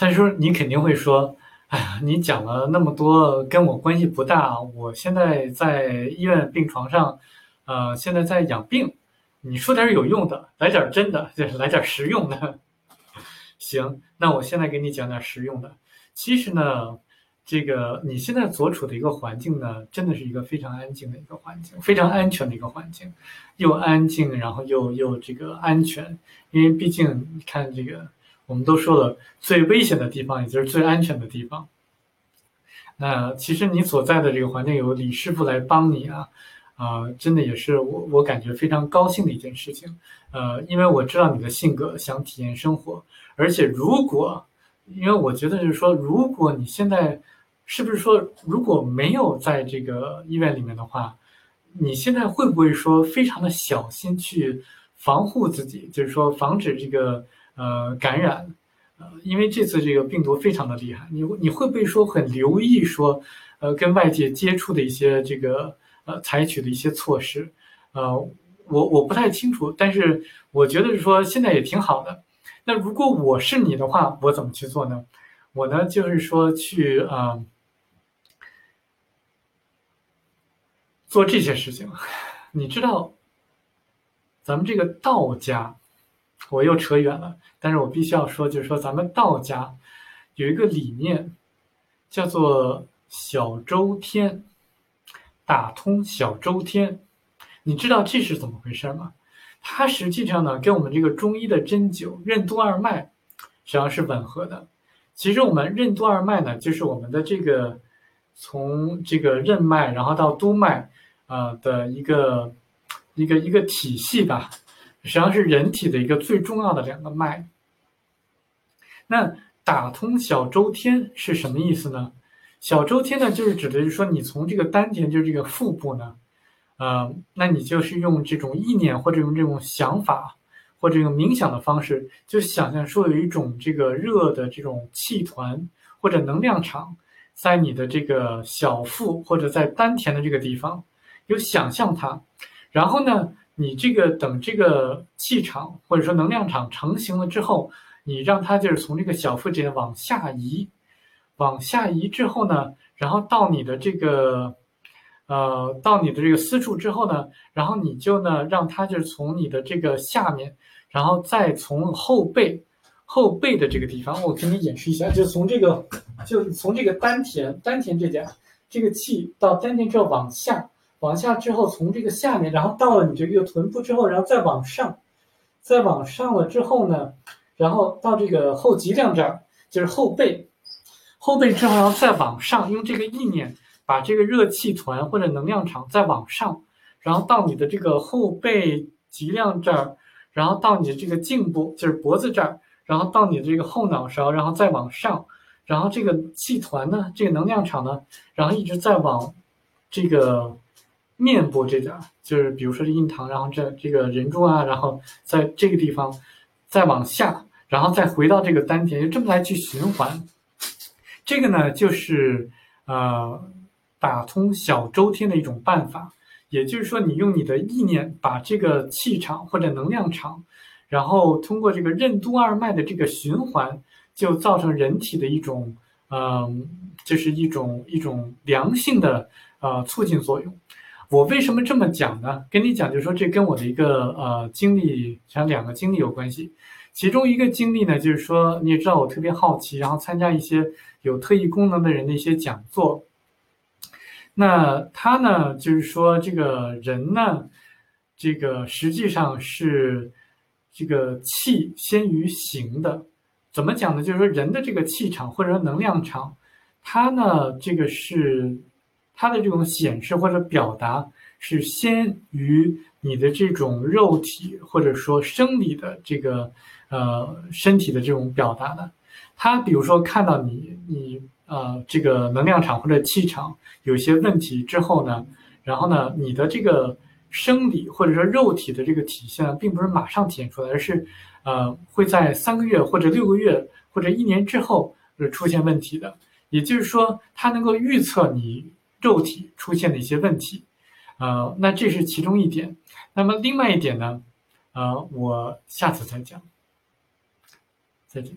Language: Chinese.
再说你肯定会说，哎呀，你讲了那么多跟我关系不大，我现在在医院病床上，呃，现在在养病，你说点有用的，来点真的，就是来点实用的。行，那我现在给你讲点实用的。其实呢。这个你现在所处的一个环境呢，真的是一个非常安静的一个环境，非常安全的一个环境，又安静，然后又又这个安全。因为毕竟你看这个，我们都说了，最危险的地方也就是最安全的地方。那其实你所在的这个环境有李师傅来帮你啊，啊，真的也是我我感觉非常高兴的一件事情。呃，因为我知道你的性格，想体验生活，而且如果，因为我觉得就是说，如果你现在。是不是说，如果没有在这个医院里面的话，你现在会不会说非常的小心去防护自己，就是说防止这个呃感染，呃，因为这次这个病毒非常的厉害，你你会不会说很留意说，呃，跟外界接触的一些这个呃采取的一些措施，呃，我我不太清楚，但是我觉得是说现在也挺好的。那如果我是你的话，我怎么去做呢？我呢就是说去啊。做这些事情，你知道，咱们这个道家，我又扯远了，但是我必须要说，就是说咱们道家有一个理念，叫做小周天，打通小周天，你知道这是怎么回事吗？它实际上呢，跟我们这个中医的针灸任督二脉实际上是吻合的。其实我们任督二脉呢，就是我们的这个从这个任脉，然后到督脉。啊的一个一个一个体系吧，实际上是人体的一个最重要的两个脉。那打通小周天是什么意思呢？小周天呢，就是指的是说你从这个丹田，就是这个腹部呢，呃，那你就是用这种意念或者用这种想法或者用冥想的方式，就想象说有一种这个热的这种气团或者能量场，在你的这个小腹或者在丹田的这个地方。就想象它，然后呢，你这个等这个气场或者说能量场成型了之后，你让它就是从这个小腹这边往下移，往下移之后呢，然后到你的这个，呃，到你的这个私处之后呢，然后你就呢让它就是从你的这个下面，然后再从后背，后背的这个地方，我给你演示一下，就从这个，就从这个丹田，丹田这点，这个气到丹田之后往下。往下之后，从这个下面，然后到了你这个臀部之后，然后再往上，再往上了之后呢，然后到这个后脊梁这儿，就是后背，后背之后，然后再往上，用这个意念把这个热气团或者能量场再往上，然后到你的这个后背脊梁这儿，然后到你的这个颈部，就是脖子这儿，然后到你的这个后脑勺，然后再往上，然后这个气团呢，这个能量场呢，然后一直在往这个。面部这点就是，比如说这印堂，然后这这个人中啊，然后在这个地方再往下，然后再回到这个丹田，就这么来去循环。这个呢，就是呃打通小周天的一种办法。也就是说，你用你的意念把这个气场或者能量场，然后通过这个任督二脉的这个循环，就造成人体的一种嗯，就是一种一种良性的呃促进作用。我为什么这么讲呢？跟你讲，就是说这跟我的一个呃经历，像两个经历有关系。其中一个经历呢，就是说你也知道我特别好奇，然后参加一些有特异功能的人的一些讲座。那他呢，就是说这个人呢，这个实际上是这个气先于形的。怎么讲呢？就是说人的这个气场或者说能量场，它呢这个是。它的这种显示或者表达是先于你的这种肉体或者说生理的这个呃身体的这种表达的。他比如说看到你你呃这个能量场或者气场有些问题之后呢，然后呢你的这个生理或者说肉体的这个体现并不是马上体现出来，而是呃会在三个月或者六个月或者一年之后是出现问题的。也就是说，它能够预测你。肉体出现的一些问题，呃，那这是其中一点。那么另外一点呢，呃，我下次再讲。再见。